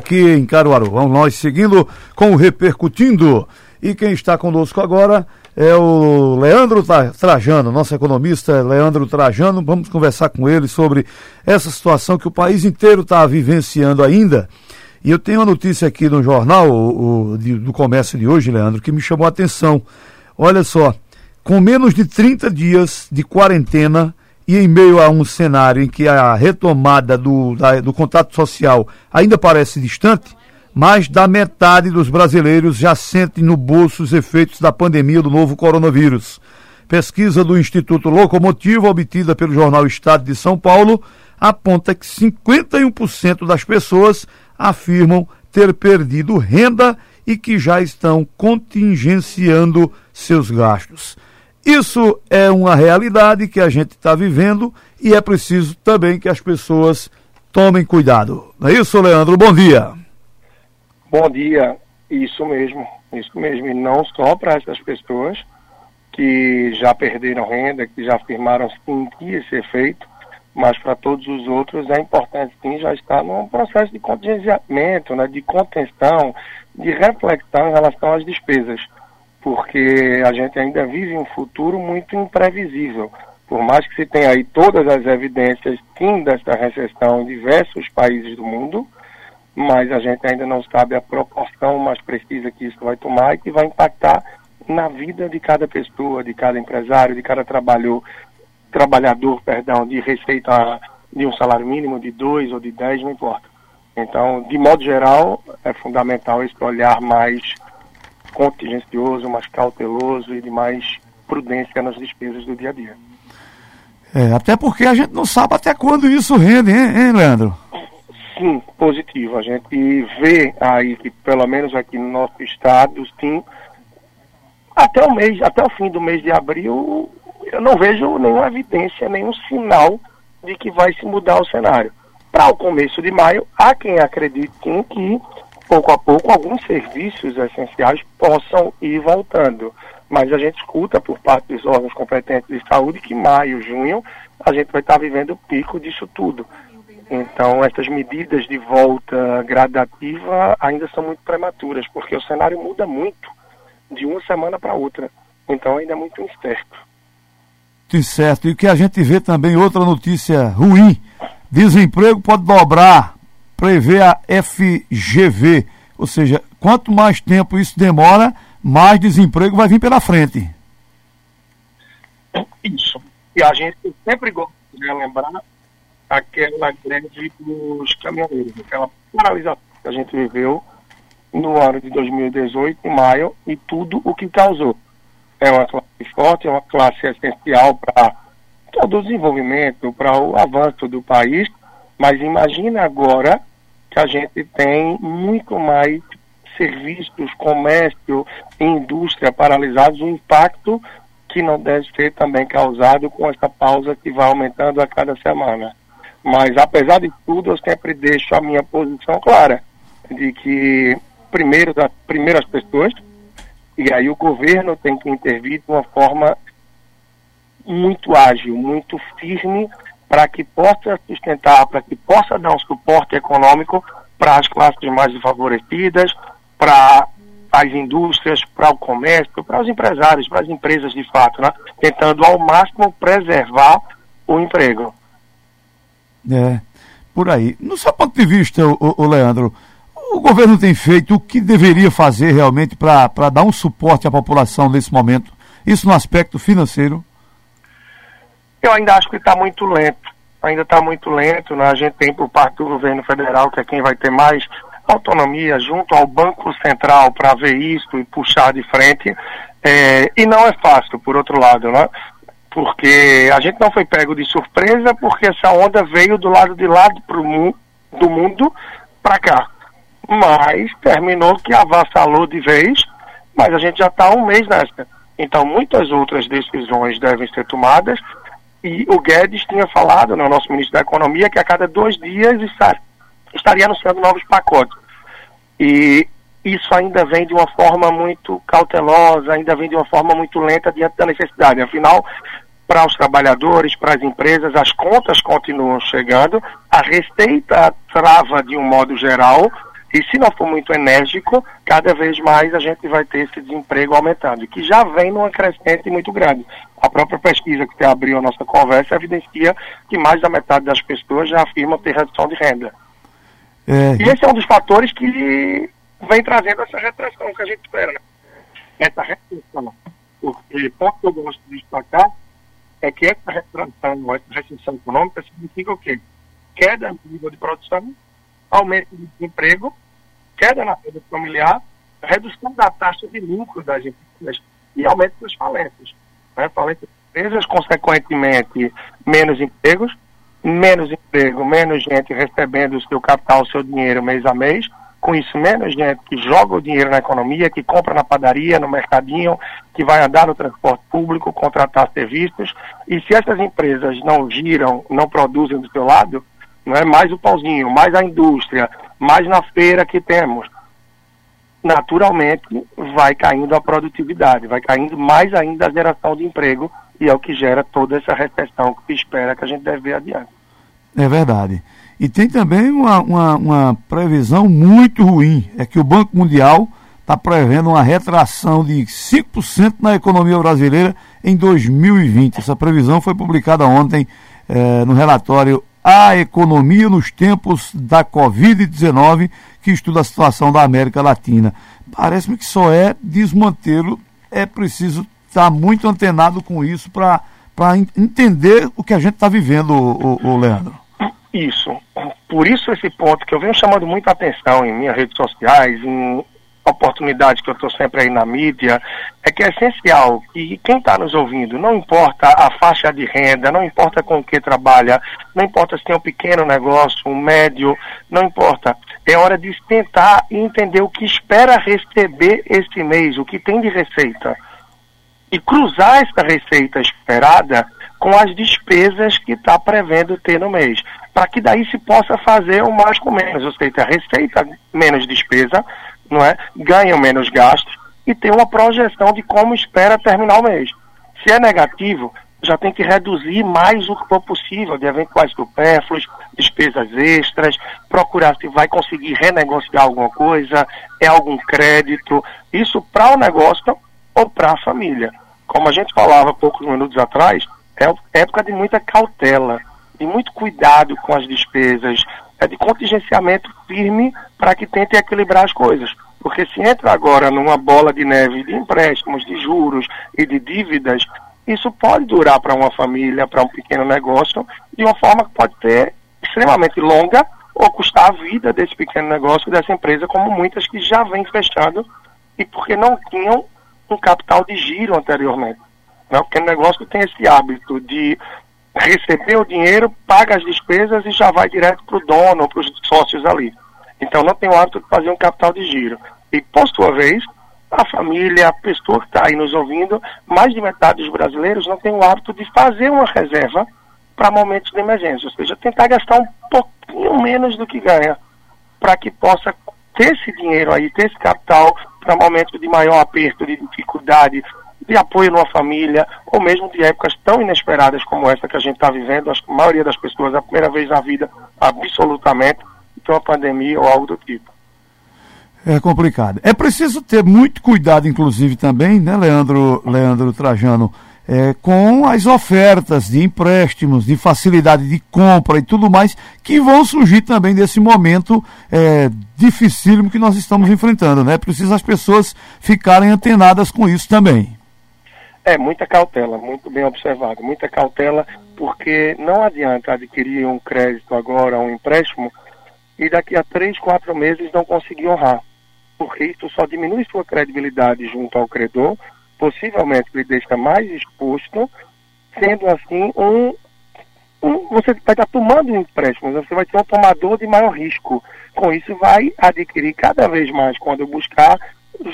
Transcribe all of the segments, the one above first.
aqui em Caruaru. Vamos nós seguindo com o Repercutindo. E quem está conosco agora é o Leandro Trajano, nosso economista Leandro Trajano. Vamos conversar com ele sobre essa situação que o país inteiro está vivenciando ainda. E eu tenho uma notícia aqui no jornal o, o, de, do comércio de hoje, Leandro, que me chamou a atenção. Olha só, com menos de 30 dias de quarentena e em meio a um cenário em que a retomada do, da, do contato social ainda parece distante, mais da metade dos brasileiros já sentem no bolso os efeitos da pandemia do novo coronavírus. Pesquisa do Instituto Locomotivo, obtida pelo jornal Estado de São Paulo, aponta que 51% das pessoas afirmam ter perdido renda e que já estão contingenciando seus gastos. Isso é uma realidade que a gente está vivendo e é preciso também que as pessoas tomem cuidado. Não é isso, Leandro? Bom dia. Bom dia, isso mesmo, isso mesmo. E não só para essas pessoas que já perderam renda, que já afirmaram sentir esse efeito, mas para todos os outros é importante sim já estar num processo de contingenciamento, né, de contenção, de reflexão em relação às despesas, porque a gente ainda vive um futuro muito imprevisível. Por mais que se tenha aí todas as evidências sim desta recessão em diversos países do mundo, mas a gente ainda não sabe a proporção mais precisa que isso vai tomar e que vai impactar na vida de cada pessoa, de cada empresário, de cada trabalhador, trabalhador, perdão, de receita de um salário mínimo de dois ou de dez, não importa. Então, de modo geral, é fundamental esse olhar mais contingencioso, mais cauteloso e de mais prudência nas despesas do dia a dia. É, até porque a gente não sabe até quando isso rende, hein, hein Leandro? sim positivo. A gente vê aí que, pelo menos aqui no nosso estado, sim, até o mês, até o fim do mês de abril, eu não vejo nenhuma evidência, nenhum sinal de que vai se mudar o cenário. Para o começo de maio, há quem acredite sim, que pouco a pouco alguns serviços essenciais possam ir voltando. Mas a gente escuta por parte dos órgãos competentes de saúde que maio, junho, a gente vai estar vivendo o pico disso tudo. Então, essas medidas de volta gradativa ainda são muito prematuras, porque o cenário muda muito de uma semana para outra. Então, ainda é muito incerto. Incerto. E o que a gente vê também, outra notícia ruim: desemprego pode dobrar, prevê a FGV. Ou seja, quanto mais tempo isso demora, mais desemprego vai vir pela frente. Isso. E a gente sempre gosta de lembrar aquela greve dos caminhoneiros, aquela paralisação que a gente viveu no ano de 2018, em maio, e tudo o que causou. É uma classe forte, é uma classe essencial para todo o desenvolvimento, para o avanço do país, mas imagina agora que a gente tem muito mais serviços, comércio e indústria paralisados, o impacto que não deve ser também causado com essa pausa que vai aumentando a cada semana. Mas, apesar de tudo, eu sempre deixo a minha posição clara, de que, primeiro, das primeiras pessoas, e aí o governo tem que intervir de uma forma muito ágil, muito firme, para que possa sustentar, para que possa dar um suporte econômico para as classes mais desfavorecidas, para as indústrias, para o comércio, para os empresários, para as empresas de fato, né? tentando ao máximo preservar o emprego. É, por aí. No seu ponto de vista, o, o Leandro, o governo tem feito o que deveria fazer realmente para dar um suporte à população nesse momento? Isso no aspecto financeiro? Eu ainda acho que está muito lento. Ainda está muito lento. Né? A gente tem por parte do governo federal, que é quem vai ter mais autonomia junto ao Banco Central para ver isso e puxar de frente. É, e não é fácil, por outro lado. Né? porque a gente não foi pego de surpresa porque essa onda veio do lado de lá pro mu do mundo para cá. Mas terminou que avassalou de vez, mas a gente já está um mês nessa. Então muitas outras decisões devem ser tomadas e o Guedes tinha falado, né, nosso ministro da Economia, que a cada dois dias estar, estaria anunciando novos pacotes. E isso ainda vem de uma forma muito cautelosa, ainda vem de uma forma muito lenta diante da necessidade. Afinal, para os trabalhadores, para as empresas, as contas continuam chegando, a receita trava de um modo geral, E se não for muito enérgico, cada vez mais a gente vai ter esse desemprego aumentando, que já vem numa crescente muito grande. A própria pesquisa que abriu a nossa conversa evidencia que mais da metade das pessoas já afirmam ter redução de renda. É. E esse é um dos fatores que vem trazendo essa retração que a gente espera. Né? Essa retração. Porque ponto que eu gosto de destacar é que essa retração, essa recessão econômica significa o quê? Queda no nível de produção, aumento do desemprego, queda na renda familiar, redução da taxa de lucro das empresas e aumento das falências. Né? Falências das empresas, consequentemente, menos empregos, menos emprego, menos gente recebendo o seu capital, o seu dinheiro mês a mês, com isso menos gente que joga o dinheiro na economia, que compra na padaria, no mercadinho, que vai andar no transporte público, contratar serviços. E se essas empresas não giram, não produzem do seu lado, não é mais o pauzinho, mais a indústria, mais na feira que temos, naturalmente vai caindo a produtividade, vai caindo mais ainda a geração de emprego e é o que gera toda essa recessão que espera que a gente deve ver adiante. É verdade. E tem também uma, uma, uma previsão muito ruim, é que o Banco Mundial está prevendo uma retração de 5% na economia brasileira em 2020. Essa previsão foi publicada ontem eh, no relatório A Economia nos Tempos da Covid-19, que estuda a situação da América Latina. Parece-me que só é desmantê-lo, é preciso estar muito antenado com isso para entender o que a gente está vivendo, o, o Leandro. Isso. Por isso esse ponto que eu venho chamando muita atenção em minhas redes sociais, em oportunidades que eu estou sempre aí na mídia, é que é essencial. Que quem está nos ouvindo, não importa a faixa de renda, não importa com o que trabalha, não importa se tem um pequeno negócio, um médio, não importa. É hora de tentar entender o que espera receber este mês, o que tem de receita. E cruzar essa receita esperada com as despesas que está prevendo ter no mês, para que daí se possa fazer o mais com menos, ou seja, receita menos despesa, não é? ganham menos gastos e tem uma projeção de como espera terminar o mês. Se é negativo, já tem que reduzir mais o que for possível de eventuais supérfluos, despesas extras, procurar se vai conseguir renegociar alguma coisa, é algum crédito, isso para o negócio ou para a família. Como a gente falava poucos minutos atrás, é época de muita cautela, de muito cuidado com as despesas, é de contingenciamento firme para que tente equilibrar as coisas. Porque se entra agora numa bola de neve de empréstimos, de juros e de dívidas, isso pode durar para uma família, para um pequeno negócio, de uma forma que pode ser extremamente longa ou custar a vida desse pequeno negócio, dessa empresa, como muitas que já vêm fechando e porque não tinham um capital de giro anteriormente. Né? O negócio tem esse hábito de receber o dinheiro, paga as despesas e já vai direto para o dono para os sócios ali. Então não tem o hábito de fazer um capital de giro. E, por sua vez, a família, a pessoa que está aí nos ouvindo, mais de metade dos brasileiros não tem o hábito de fazer uma reserva para momentos de emergência, ou seja, tentar gastar um pouquinho menos do que ganha, para que possa ter esse dinheiro aí, ter esse capital para momentos de maior aperto, de dificuldade, de apoio numa família, ou mesmo de épocas tão inesperadas como essa que a gente está vivendo. Acho que a maioria das pessoas, a primeira vez na vida, absolutamente, então uma pandemia ou algo do tipo. É complicado. É preciso ter muito cuidado, inclusive, também, né, Leandro, Leandro Trajano, é, com as ofertas de empréstimos, de facilidade de compra e tudo mais, que vão surgir também nesse momento é, dificílimo que nós estamos enfrentando, né? Precisa as pessoas ficarem antenadas com isso também. É, muita cautela, muito bem observado, muita cautela, porque não adianta adquirir um crédito agora, um empréstimo, e daqui a três, quatro meses não conseguir honrar, porque isso só diminui sua credibilidade junto ao credor possivelmente lhe deixa mais exposto, sendo assim um, você vai estar tomando um empréstimo, você vai ser um tomador de maior risco. Com isso vai adquirir cada vez mais quando buscar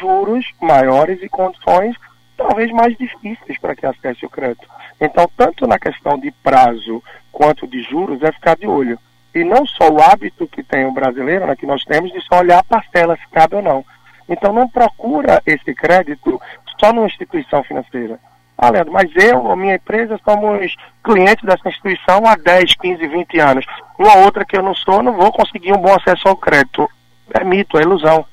juros maiores e condições talvez mais difíceis para que acesse o crédito. Então, tanto na questão de prazo quanto de juros, é ficar de olho. E não só o hábito que tem o brasileiro, né, que nós temos, de só olhar a parcela se cabe ou não. Então, não procura esse crédito só numa instituição financeira. Ah, Leandro, mas eu ou minha empresa somos clientes dessa instituição há 10, 15, 20 anos. Uma outra que eu não sou, não vou conseguir um bom acesso ao crédito. é mito, é ilusão.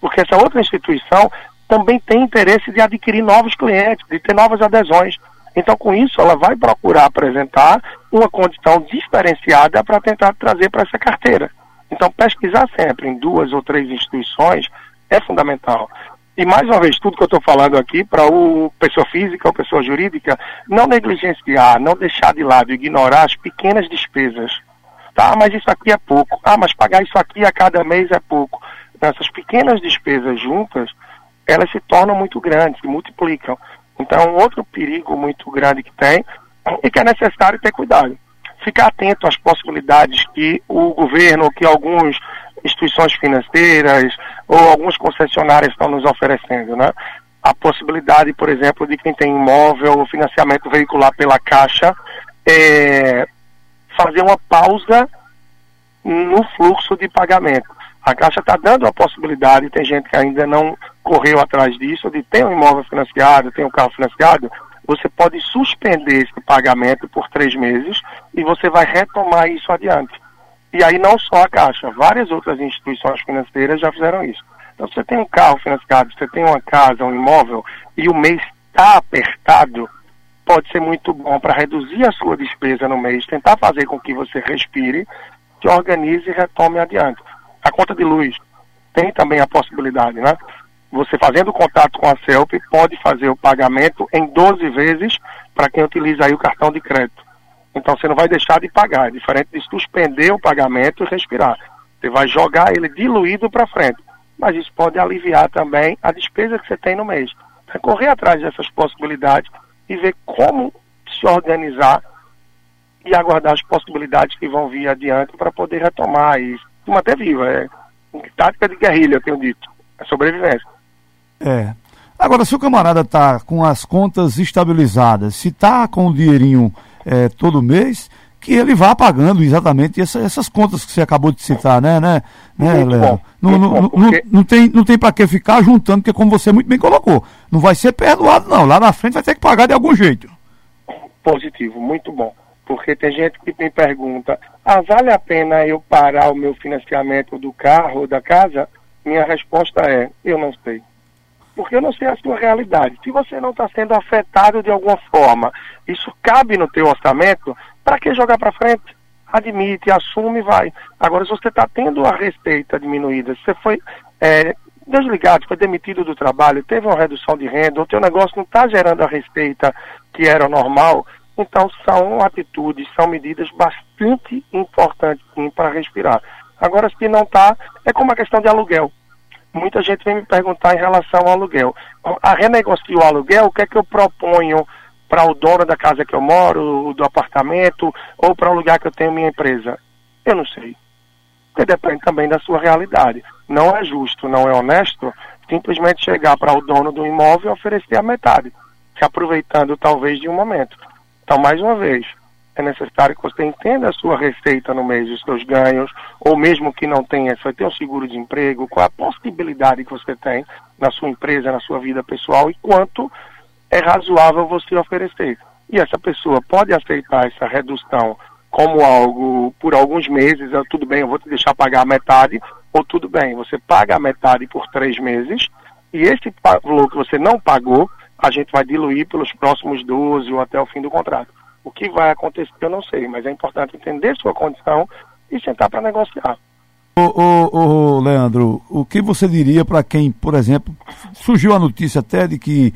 Porque essa outra instituição também tem interesse de adquirir novos clientes, de ter novas adesões. Então, com isso, ela vai procurar apresentar uma condição diferenciada para tentar trazer para essa carteira. Então, pesquisar sempre em duas ou três instituições é fundamental. E mais uma vez, tudo que eu estou falando aqui, para o pessoa física ou pessoa jurídica, não negligenciar, não deixar de lado, ignorar as pequenas despesas. Tá, mas isso aqui é pouco. Ah, mas pagar isso aqui a cada mês é pouco. Essas pequenas despesas juntas, elas se tornam muito grandes, se multiplicam. Então, outro perigo muito grande que tem e que é necessário ter cuidado. Ficar atento às possibilidades que o governo, que alguns instituições financeiras ou alguns concessionários estão nos oferecendo, né? A possibilidade, por exemplo, de quem tem imóvel ou financiamento veicular pela Caixa é, fazer uma pausa no fluxo de pagamento. A Caixa está dando a possibilidade, tem gente que ainda não correu atrás disso, de ter um imóvel financiado, tem um carro financiado, você pode suspender esse pagamento por três meses e você vai retomar isso adiante. E aí não só a Caixa, várias outras instituições financeiras já fizeram isso. Então, você tem um carro financiado, você tem uma casa, um imóvel, e o mês está apertado, pode ser muito bom para reduzir a sua despesa no mês, tentar fazer com que você respire, se organize e retome adiante. A conta de luz tem também a possibilidade, né? Você fazendo contato com a CELP pode fazer o pagamento em 12 vezes para quem utiliza aí o cartão de crédito. Então você não vai deixar de pagar, é diferente de suspender o pagamento e respirar. Você vai jogar ele diluído para frente. Mas isso pode aliviar também a despesa que você tem no mês. Então, correr atrás dessas possibilidades e ver como se organizar e aguardar as possibilidades que vão vir adiante para poder retomar e manter viva. É tática de guerrilha, eu tenho dito. É sobrevivência. É. Agora, se o camarada está com as contas estabilizadas, se está com o dinheirinho é, todo mês, que ele vá pagando exatamente essa, essas contas que você acabou de citar, né, né, né Léo? Não, não, não, não, tem, não tem para que ficar juntando, porque como você muito bem colocou, não vai ser perdoado não, lá na frente vai ter que pagar de algum jeito. Positivo, muito bom. Porque tem gente que me pergunta, ah, vale a pena eu parar o meu financiamento do carro ou da casa? Minha resposta é, eu não sei porque eu não sei a sua realidade. Se você não está sendo afetado de alguma forma, isso cabe no teu orçamento, para que jogar para frente? Admite, assume e vai. Agora, se você está tendo a receita diminuída, se você foi é, desligado, foi demitido do trabalho, teve uma redução de renda, o teu negócio não está gerando a receita que era normal, então são atitudes, são medidas bastante importantes para respirar. Agora, se não está, é como a questão de aluguel muita gente vem me perguntar em relação ao aluguel. A renegocio o aluguel, o que é que eu proponho para o dono da casa que eu moro, do apartamento, ou para o lugar que eu tenho minha empresa? Eu não sei. Porque depende também da sua realidade. Não é justo, não é honesto simplesmente chegar para o dono do imóvel e oferecer a metade, se aproveitando talvez de um momento. Então, mais uma vez, é necessário que você entenda a sua receita no mês, os seus ganhos, ou mesmo que não tenha, você ter um seguro de emprego, qual a possibilidade que você tem na sua empresa, na sua vida pessoal e quanto é razoável você oferecer. E essa pessoa pode aceitar essa redução como algo por alguns meses, ah, tudo bem, eu vou te deixar pagar a metade, ou tudo bem, você paga a metade por três meses, e esse valor que você não pagou, a gente vai diluir pelos próximos 12 ou até o fim do contrato. O que vai acontecer eu não sei, mas é importante entender sua condição e sentar para negociar. Ô, ô, ô, Leandro, o que você diria para quem, por exemplo, surgiu a notícia até de que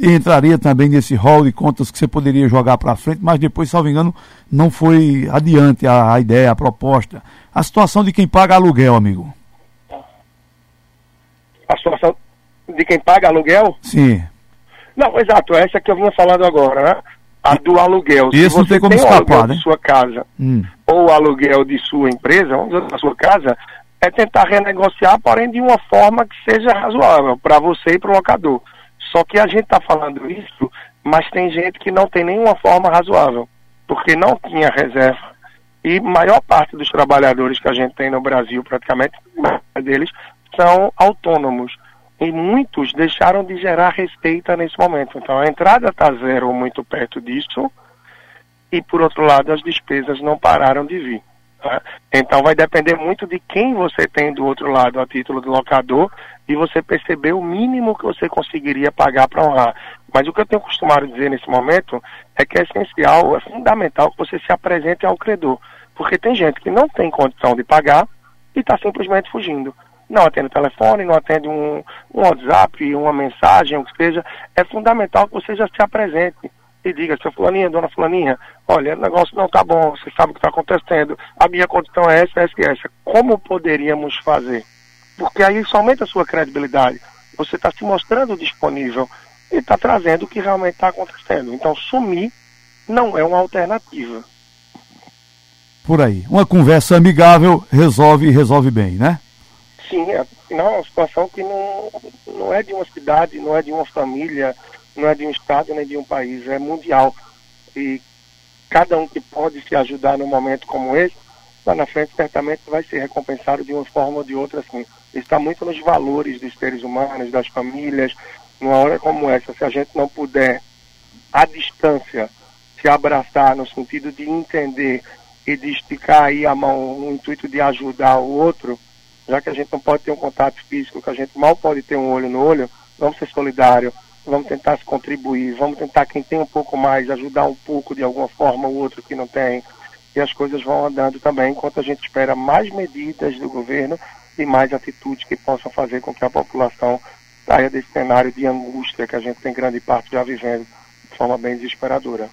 entraria também nesse rol de contas que você poderia jogar para frente, mas depois, salvo engano, não foi adiante a, a, ideia, a proposta. A situação de quem paga aluguel, amigo. A situação de quem paga aluguel? Sim. Não, exato, essa que eu vinha falando agora, né? A do aluguel. Isso Se não tem como tem escapar, né? de sua casa hum. ou aluguel de sua empresa, da sua casa, é tentar renegociar, porém de uma forma que seja razoável para você e para o locador. Só que a gente está falando isso, mas tem gente que não tem nenhuma forma razoável, porque não tinha reserva. E maior parte dos trabalhadores que a gente tem no Brasil, praticamente, deles, são autônomos e muitos deixaram de gerar receita nesse momento. Então a entrada está zero ou muito perto disso, e por outro lado as despesas não pararam de vir. Né? Então vai depender muito de quem você tem do outro lado a título do locador e você perceber o mínimo que você conseguiria pagar para honrar. Mas o que eu tenho costumado dizer nesse momento é que é essencial, é fundamental que você se apresente ao credor. Porque tem gente que não tem condição de pagar e está simplesmente fugindo. Não atende o telefone, não atende um, um WhatsApp, uma mensagem, o que seja. É fundamental que você já se apresente e diga, seu fulaninha, dona fulaninha, olha, o negócio não está bom, você sabe o que está acontecendo, a minha condição é essa, essa e essa. Como poderíamos fazer? Porque aí isso aumenta a sua credibilidade. Você está se mostrando disponível e está trazendo o que realmente está acontecendo. Então, sumir não é uma alternativa. Por aí. Uma conversa amigável resolve e resolve bem, né? Sim, é, afinal é uma situação que não, não é de uma cidade, não é de uma família, não é de um estado nem de um país, é mundial. E cada um que pode se ajudar num momento como esse, lá na frente certamente vai ser recompensado de uma forma ou de outra, assim. Está muito nos valores dos seres humanos, das famílias. Numa hora como essa, se a gente não puder, à distância, se abraçar no sentido de entender e de esticar aí a mão no intuito de ajudar o outro, já que a gente não pode ter um contato físico, que a gente mal pode ter um olho no olho, vamos ser solidários, vamos tentar se contribuir, vamos tentar quem tem um pouco mais ajudar um pouco de alguma forma o outro que não tem. E as coisas vão andando também, enquanto a gente espera mais medidas do governo e mais atitudes que possam fazer com que a população saia desse cenário de angústia que a gente tem grande parte já vivendo de forma bem desesperadora.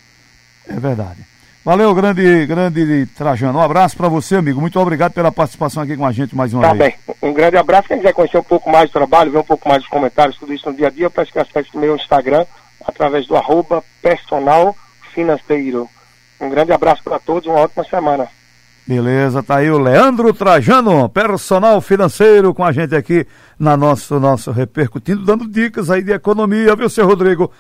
É verdade. Valeu, grande, grande Trajano. Um abraço para você, amigo. Muito obrigado pela participação aqui com a gente mais uma tá vez. Tá bem. Um grande abraço. Quem quiser conhecer um pouco mais do trabalho, ver um pouco mais dos comentários, tudo isso no dia a dia, peço que acesse meu Instagram através do arroba personal financeiro. Um grande abraço para todos, uma ótima semana. Beleza, tá aí o Leandro Trajano, personal financeiro, com a gente aqui na nosso, nosso repercutindo, dando dicas aí de economia, viu, seu Rodrigo?